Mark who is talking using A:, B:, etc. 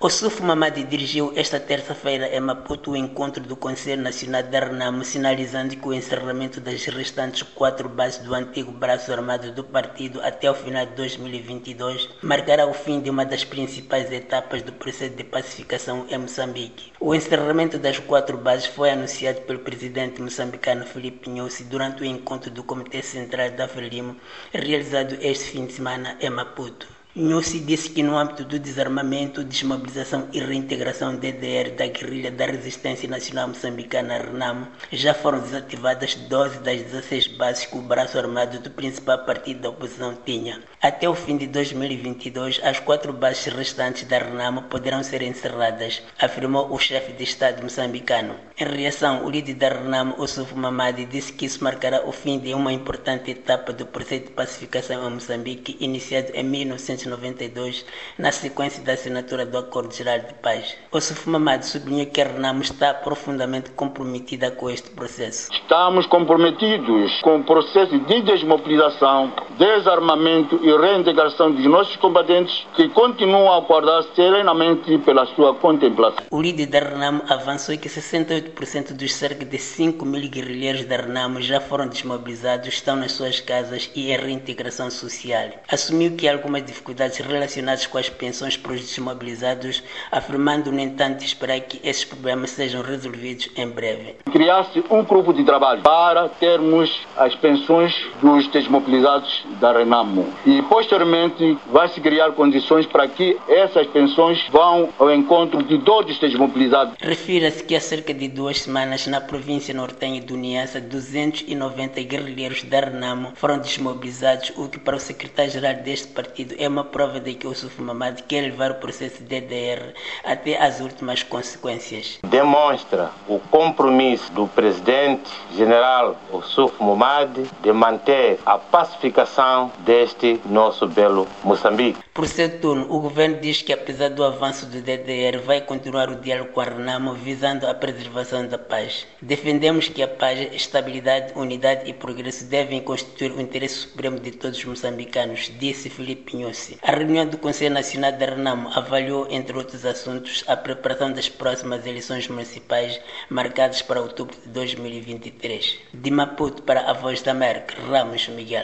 A: O Suf Mamadi dirigiu esta terça-feira em Maputo o encontro do Conselho Nacional da Renamo, sinalizando que o encerramento das restantes quatro bases do antigo braço armado do partido até o final de 2022 marcará o fim de uma das principais etapas do processo de pacificação em Moçambique. O encerramento das quatro bases foi anunciado pelo presidente moçambicano Filipe Nhosi durante o encontro do Comitê Central da Frelimo, realizado este fim de semana em Maputo. Nhosi disse que no âmbito do desarmamento, desmobilização e reintegração DDR da guerrilha da Resistência Nacional Moçambicana RENAMO, já foram desativadas 12 das 16 bases que o braço armado do principal partido da oposição tinha. Até o fim de 2022, as quatro bases restantes da RENAMO poderão ser encerradas, afirmou o chefe de Estado moçambicano. Em reação, o líder da RENAMO, Ossufo Mamadi, disse que isso marcará o fim de uma importante etapa do processo de pacificação em Moçambique, iniciado em 1990 1992, na sequência da assinatura do Acordo Geral de Paz. O Mamadi sublinhou que a Renamo está profundamente comprometida com este processo.
B: Estamos comprometidos com o processo de desmobilização, desarmamento e reintegração dos nossos combatentes que continuam a aguardar serenamente pela sua contemplação.
A: O líder da Renamo avançou que 68% dos cerca de 5 mil guerrilheiros da Renamo já foram desmobilizados, estão nas suas casas e em reintegração social. Assumiu que algumas dificuldades dificuldades relacionadas com as pensões para os desmobilizados, afirmando, no entanto, esperar que esses problemas sejam resolvidos em breve.
B: Criar-se um grupo de trabalho para termos as pensões dos desmobilizados da Renamo. E, posteriormente, vai-se criar condições para que essas pensões vão ao encontro de todos os desmobilizados.
A: Refira-se que há cerca de duas semanas, na província nortenha do Niassa, 290 guerrilheiros da Renamo foram desmobilizados, o que para o secretário-geral deste partido é uma prova de que o Suf Mamad quer levar o processo de DDR até as últimas consequências.
C: Demonstra o compromisso do presidente general Suf Mamad de manter a pacificação deste nosso belo Moçambique.
A: Por seu turno, o governo diz que apesar do avanço do DDR, vai continuar o diálogo com a Renamo visando a preservação da paz. Defendemos que a paz, estabilidade, unidade e progresso devem constituir o interesse supremo de todos os moçambicanos, disse Filipe Nhosi. A reunião do Conselho Nacional da Renamo avaliou, entre outros assuntos, a preparação das próximas eleições municipais marcadas para outubro de 2023. De Maputo para a Voz da América, Ramos Miguel.